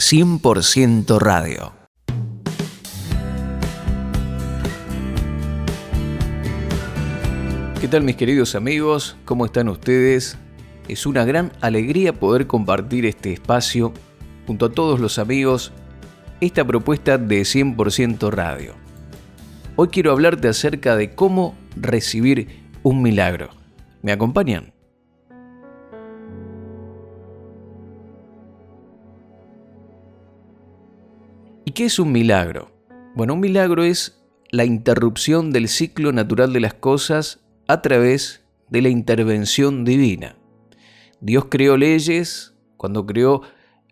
100% radio. ¿Qué tal mis queridos amigos? ¿Cómo están ustedes? Es una gran alegría poder compartir este espacio junto a todos los amigos esta propuesta de 100% radio. Hoy quiero hablarte acerca de cómo recibir un milagro. ¿Me acompañan? Qué es un milagro? Bueno, un milagro es la interrupción del ciclo natural de las cosas a través de la intervención divina. Dios creó leyes, cuando creó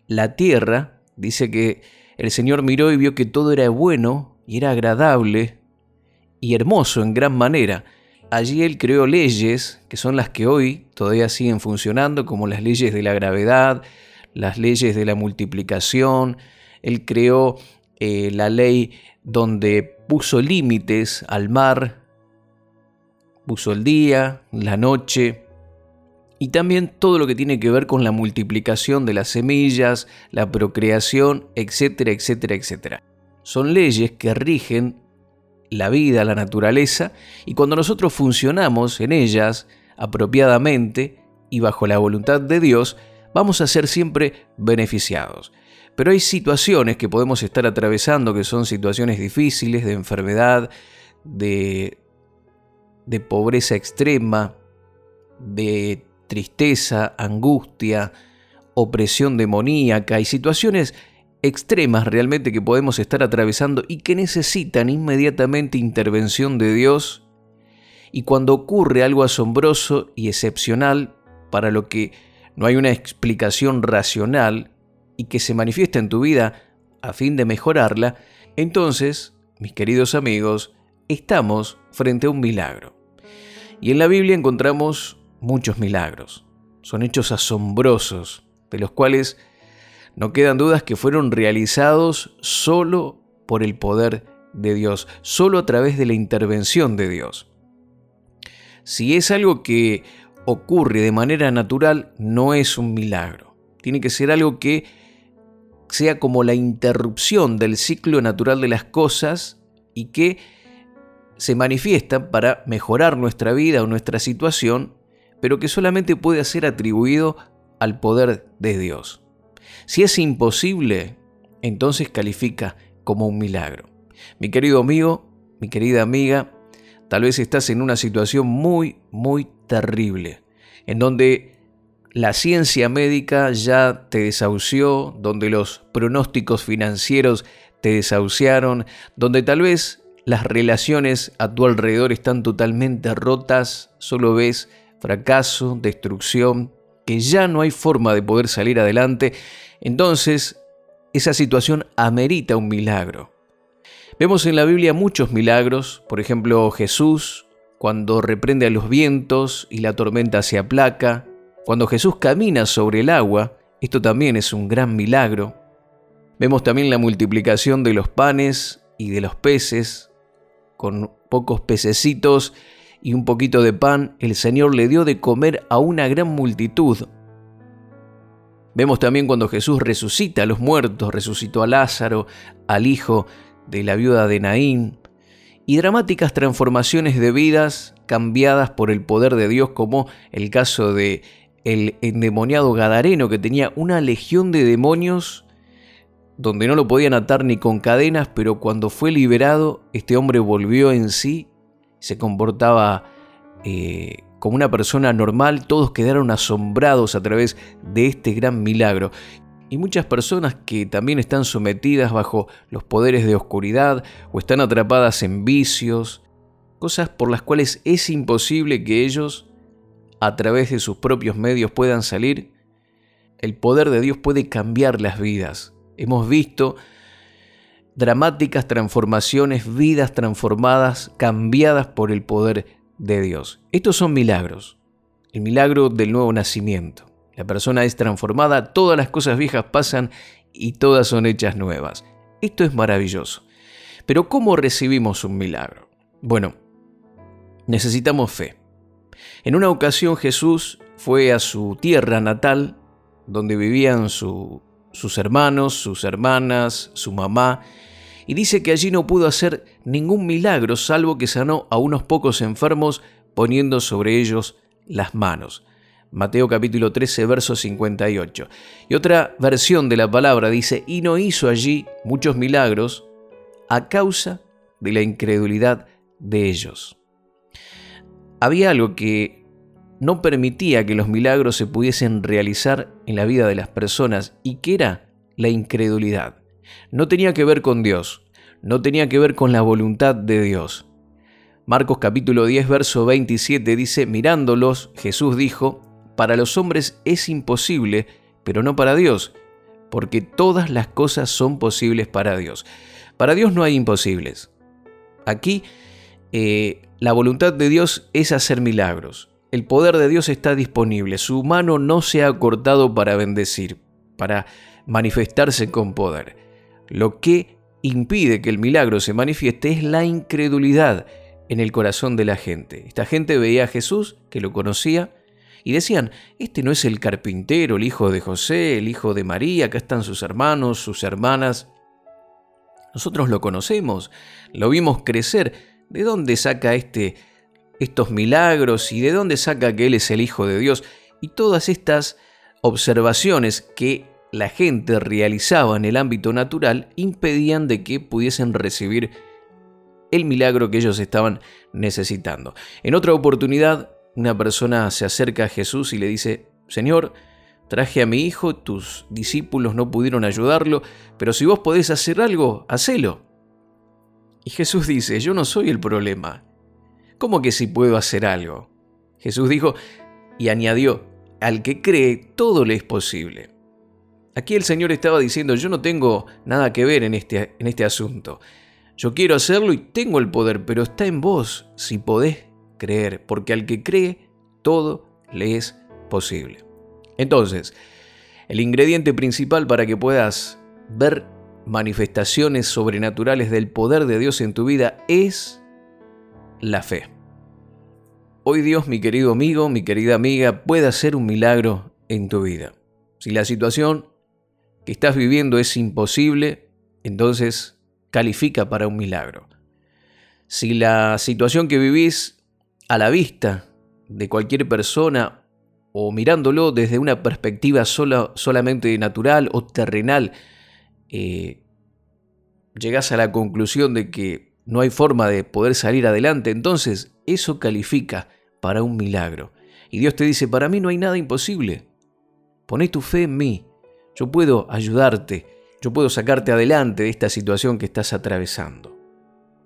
la tierra, dice que el Señor miró y vio que todo era bueno y era agradable y hermoso en gran manera. Allí Él creó leyes, que son las que hoy todavía siguen funcionando, como las leyes de la gravedad, las leyes de la multiplicación, él creó eh, la ley donde puso límites al mar, puso el día, la noche, y también todo lo que tiene que ver con la multiplicación de las semillas, la procreación, etcétera, etcétera, etcétera. Son leyes que rigen la vida, la naturaleza, y cuando nosotros funcionamos en ellas apropiadamente y bajo la voluntad de Dios, vamos a ser siempre beneficiados. Pero hay situaciones que podemos estar atravesando que son situaciones difíciles, de enfermedad, de, de pobreza extrema, de tristeza, angustia, opresión demoníaca y situaciones extremas realmente que podemos estar atravesando y que necesitan inmediatamente intervención de Dios. Y cuando ocurre algo asombroso y excepcional para lo que no hay una explicación racional, y que se manifiesta en tu vida a fin de mejorarla, entonces, mis queridos amigos, estamos frente a un milagro. Y en la Biblia encontramos muchos milagros. Son hechos asombrosos, de los cuales no quedan dudas que fueron realizados solo por el poder de Dios, solo a través de la intervención de Dios. Si es algo que ocurre de manera natural, no es un milagro. Tiene que ser algo que sea como la interrupción del ciclo natural de las cosas y que se manifiesta para mejorar nuestra vida o nuestra situación, pero que solamente puede ser atribuido al poder de Dios. Si es imposible, entonces califica como un milagro. Mi querido amigo, mi querida amiga, tal vez estás en una situación muy, muy terrible, en donde la ciencia médica ya te desahució, donde los pronósticos financieros te desahuciaron, donde tal vez las relaciones a tu alrededor están totalmente rotas, solo ves fracaso, destrucción, que ya no hay forma de poder salir adelante, entonces esa situación amerita un milagro. Vemos en la Biblia muchos milagros, por ejemplo Jesús, cuando reprende a los vientos y la tormenta se aplaca, cuando Jesús camina sobre el agua, esto también es un gran milagro. Vemos también la multiplicación de los panes y de los peces. Con pocos pececitos y un poquito de pan, el Señor le dio de comer a una gran multitud. Vemos también cuando Jesús resucita a los muertos, resucitó a Lázaro, al hijo de la viuda de Naín, y dramáticas transformaciones de vidas cambiadas por el poder de Dios, como el caso de el endemoniado Gadareno que tenía una legión de demonios donde no lo podían atar ni con cadenas, pero cuando fue liberado, este hombre volvió en sí, se comportaba eh, como una persona normal, todos quedaron asombrados a través de este gran milagro. Y muchas personas que también están sometidas bajo los poderes de oscuridad o están atrapadas en vicios, cosas por las cuales es imposible que ellos a través de sus propios medios puedan salir, el poder de Dios puede cambiar las vidas. Hemos visto dramáticas transformaciones, vidas transformadas, cambiadas por el poder de Dios. Estos son milagros. El milagro del nuevo nacimiento. La persona es transformada, todas las cosas viejas pasan y todas son hechas nuevas. Esto es maravilloso. Pero ¿cómo recibimos un milagro? Bueno, necesitamos fe. En una ocasión Jesús fue a su tierra natal, donde vivían su sus hermanos, sus hermanas, su mamá, y dice que allí no pudo hacer ningún milagro salvo que sanó a unos pocos enfermos poniendo sobre ellos las manos. Mateo capítulo 13, verso 58. Y otra versión de la palabra dice, y no hizo allí muchos milagros a causa de la incredulidad de ellos. Había algo que no permitía que los milagros se pudiesen realizar en la vida de las personas y que era la incredulidad. No tenía que ver con Dios, no tenía que ver con la voluntad de Dios. Marcos capítulo 10, verso 27 dice, mirándolos, Jesús dijo, para los hombres es imposible, pero no para Dios, porque todas las cosas son posibles para Dios. Para Dios no hay imposibles. Aquí eh, la voluntad de Dios es hacer milagros. El poder de Dios está disponible. Su mano no se ha cortado para bendecir, para manifestarse con poder. Lo que impide que el milagro se manifieste es la incredulidad en el corazón de la gente. Esta gente veía a Jesús, que lo conocía, y decían, este no es el carpintero, el hijo de José, el hijo de María, acá están sus hermanos, sus hermanas. Nosotros lo conocemos, lo vimos crecer. ¿De dónde saca este estos milagros y de dónde saca que él es el hijo de Dios? Y todas estas observaciones que la gente realizaba en el ámbito natural impedían de que pudiesen recibir el milagro que ellos estaban necesitando. En otra oportunidad, una persona se acerca a Jesús y le dice, Señor, traje a mi hijo, tus discípulos no pudieron ayudarlo, pero si vos podés hacer algo, hacelo. Y Jesús dice, yo no soy el problema. ¿Cómo que si puedo hacer algo? Jesús dijo y añadió, al que cree, todo le es posible. Aquí el Señor estaba diciendo, yo no tengo nada que ver en este, en este asunto. Yo quiero hacerlo y tengo el poder, pero está en vos si podés creer, porque al que cree, todo le es posible. Entonces, el ingrediente principal para que puedas ver manifestaciones sobrenaturales del poder de Dios en tu vida es la fe. Hoy Dios, mi querido amigo, mi querida amiga, puede hacer un milagro en tu vida. Si la situación que estás viviendo es imposible, entonces califica para un milagro. Si la situación que vivís a la vista de cualquier persona o mirándolo desde una perspectiva solamente natural o terrenal, eh, llegas a la conclusión de que no hay forma de poder salir adelante, entonces eso califica para un milagro. Y Dios te dice, para mí no hay nada imposible. Poné tu fe en mí. Yo puedo ayudarte yo puedo sacarte adelante de esta situación que estás atravesando.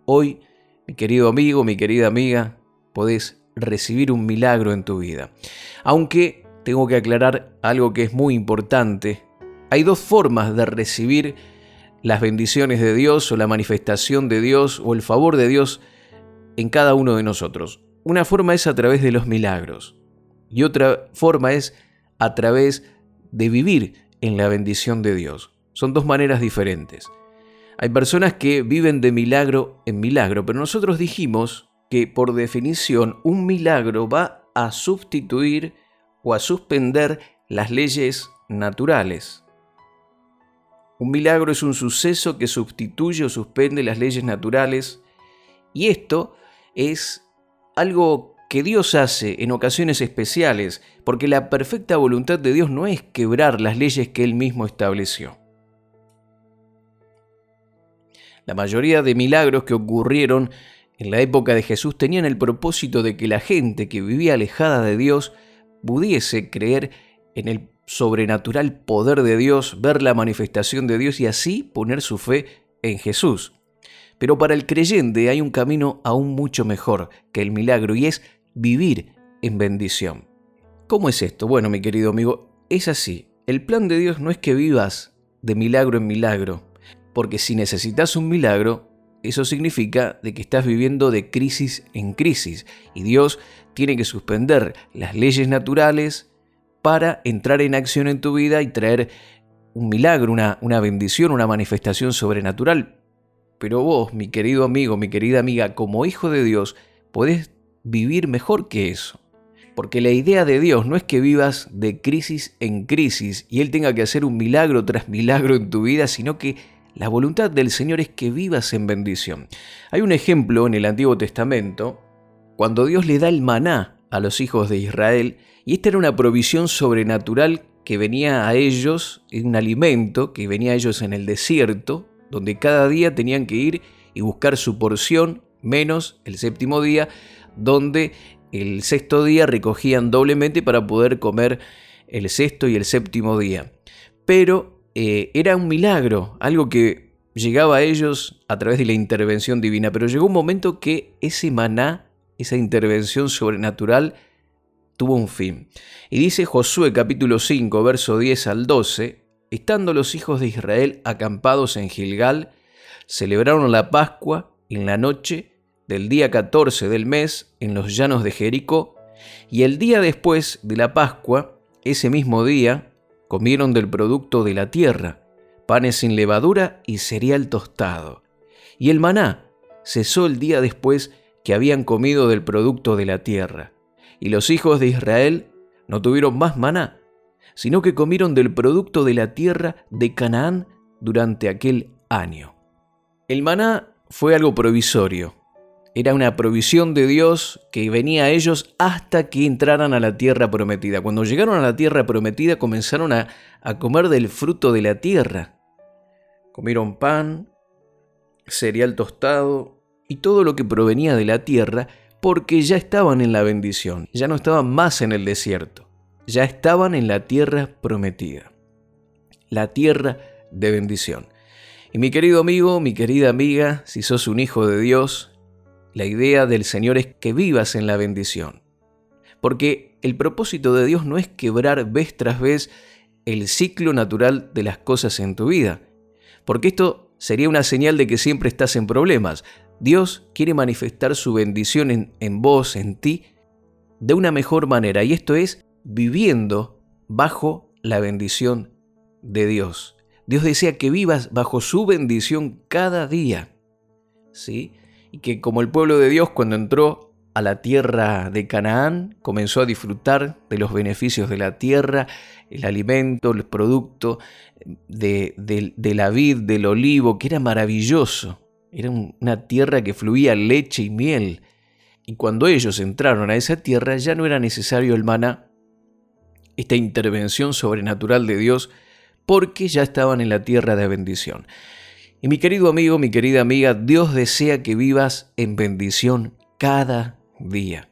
Hoy, mi querido amigo, mi querida amiga, podés recibir un milagro en tu vida. Aunque tengo que aclarar algo que es muy importante. Hay dos formas de recibir las bendiciones de Dios o la manifestación de Dios o el favor de Dios en cada uno de nosotros. Una forma es a través de los milagros y otra forma es a través de vivir en la bendición de Dios. Son dos maneras diferentes. Hay personas que viven de milagro en milagro, pero nosotros dijimos que por definición un milagro va a sustituir o a suspender las leyes naturales. Un milagro es un suceso que sustituye o suspende las leyes naturales y esto es algo que Dios hace en ocasiones especiales, porque la perfecta voluntad de Dios no es quebrar las leyes que Él mismo estableció. La mayoría de milagros que ocurrieron en la época de Jesús tenían el propósito de que la gente que vivía alejada de Dios pudiese creer en el sobrenatural poder de Dios, ver la manifestación de Dios y así poner su fe en Jesús. Pero para el creyente hay un camino aún mucho mejor que el milagro y es vivir en bendición. ¿Cómo es esto? Bueno, mi querido amigo, es así. El plan de Dios no es que vivas de milagro en milagro, porque si necesitas un milagro, eso significa de que estás viviendo de crisis en crisis y Dios tiene que suspender las leyes naturales para entrar en acción en tu vida y traer un milagro, una, bendición, una manifestación sobrenatural. Pero vos, mi querido amigo, mi querida amiga, como hijo de Dios, podés vivir mejor que eso. Porque la idea de Dios no es que vivas de crisis en crisis y Él tenga que hacer un milagro tras milagro en tu vida, sino que la voluntad del Señor es que vivas en bendición. Hay un ejemplo en el Antiguo Testamento, cuando Dios le da el maná a los hijos de Israel, y esta era una provisión sobrenatural que venía a ellos, un alimento que venía a ellos en el desierto, donde cada día tenían que ir y buscar su porción, menos el séptimo día, donde el sexto día recogían doblemente para poder comer el sexto y el séptimo día. Pero eh, era un milagro, algo que llegaba a ellos a través de la intervención divina, pero llegó un momento que ese maná, esa intervención sobrenatural, tuvo un fin. Y dice Josué capítulo 5, verso 10 al 12, estando los hijos de Israel acampados en Gilgal, celebraron la Pascua en la noche del día 14 del mes en los llanos de Jericó, y el día después de la Pascua, ese mismo día, comieron del producto de la tierra, panes sin levadura y cereal tostado. Y el maná cesó el día después que habían comido del producto de la tierra. Y los hijos de Israel no tuvieron más maná, sino que comieron del producto de la tierra de Canaán durante aquel año. El maná fue algo provisorio, era una provisión de Dios que venía a ellos hasta que entraran a la tierra prometida. Cuando llegaron a la tierra prometida comenzaron a, comer del fruto de la tierra. Comieron pan, cereal tostado y todo lo que provenía de la tierra porque ya estaban en la bendición, ya no estaban más en el desierto, ya estaban en la tierra prometida, la tierra de bendición. Y mi querido amigo, mi querida amiga, si sos un hijo de Dios, la idea del Señor es que vivas en la bendición. Porque el propósito de Dios no es quebrar vez tras vez el ciclo natural de las cosas en tu vida. Porque esto sería una señal de que siempre estás en problemas. Dios quiere manifestar su bendición en, en vos, en ti, de una mejor manera. Y esto es viviendo bajo la bendición de Dios. Dios desea que vivas bajo su bendición cada día. ¿Sí? y que como el pueblo de Dios cuando entró a la tierra de Canaán, comenzó a disfrutar de los beneficios de la tierra, el alimento, el producto de, de la vid, del olivo, que era maravilloso. Era una tierra que fluía leche y miel. Y cuando ellos entraron a esa tierra ya no era necesario el maná, esta intervención sobrenatural de Dios, porque ya estaban en la tierra de bendición. Y mi querido amigo, mi querida amiga, Dios desea que vivas en bendición cada día.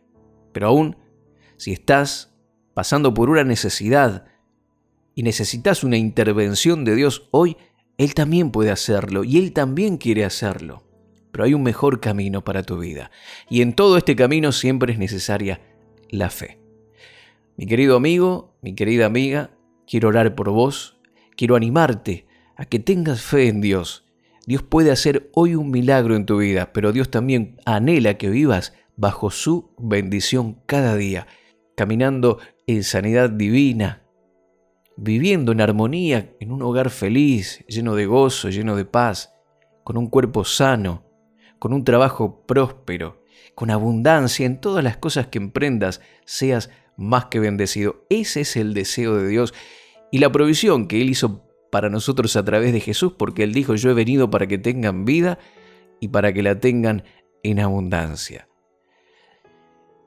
Pero aún, si estás pasando por una necesidad y necesitas una intervención de Dios hoy, Él también puede hacerlo y Él también quiere hacerlo. Pero hay un mejor camino para tu vida. Y en todo este camino siempre es necesaria la fe. Mi querido amigo, mi querida amiga, quiero orar por vos, quiero animarte a que tengas fe en Dios Dios puede hacer hoy un milagro en tu vida, pero Dios también anhela que vivas bajo su bendición cada día, caminando en sanidad divina, viviendo en armonía, en un hogar feliz, lleno de gozo, lleno de paz, con un cuerpo sano, con un trabajo próspero, con abundancia en todas las cosas que emprendas, seas más que bendecido. Ese es el deseo de Dios y la provisión que Él hizo para nosotros a través de Jesús, porque Él dijo, yo he venido para que tengan vida y para que la tengan en abundancia.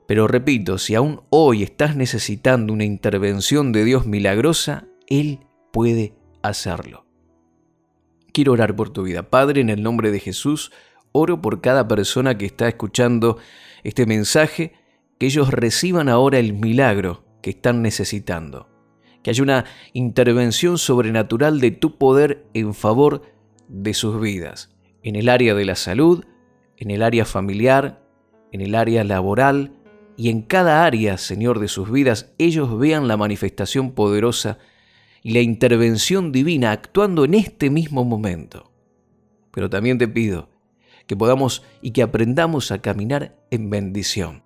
Pero repito, si aún hoy estás necesitando una intervención de Dios milagrosa, Él puede hacerlo. Quiero orar por tu vida. Padre, en el nombre de Jesús, oro por cada persona que está escuchando este mensaje, que ellos reciban ahora el milagro que están necesitando que haya una intervención sobrenatural de tu poder en favor de sus vidas, en el área de la salud, en el área familiar, en el área laboral y en cada área, Señor, de sus vidas, ellos vean la manifestación poderosa y la intervención divina actuando en este mismo momento. Pero también te pido que podamos y que aprendamos a caminar en bendición.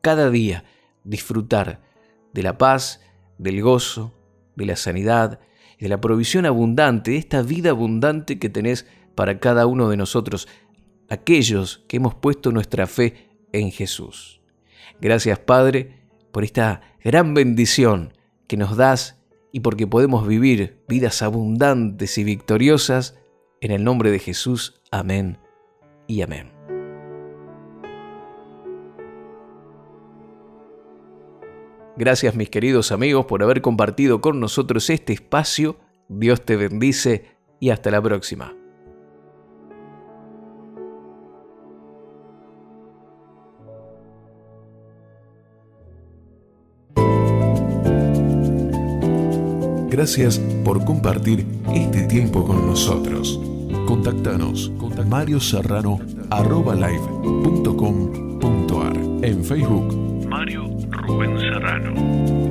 Cada día disfrutar de la paz, del gozo, de la sanidad y de la provisión abundante, de esta vida abundante que tenés para cada uno de nosotros, aquellos que hemos puesto nuestra fe en Jesús. Gracias Padre por esta gran bendición que nos das y porque podemos vivir vidas abundantes y victoriosas. En el nombre de Jesús, amén y amén. Gracias mis queridos amigos por haber compartido con nosotros este espacio. Dios te bendice y hasta la próxima. Gracias por compartir este tiempo con nosotros. Contactanos con Mario Serrano en Facebook Mario Rubén Serrano.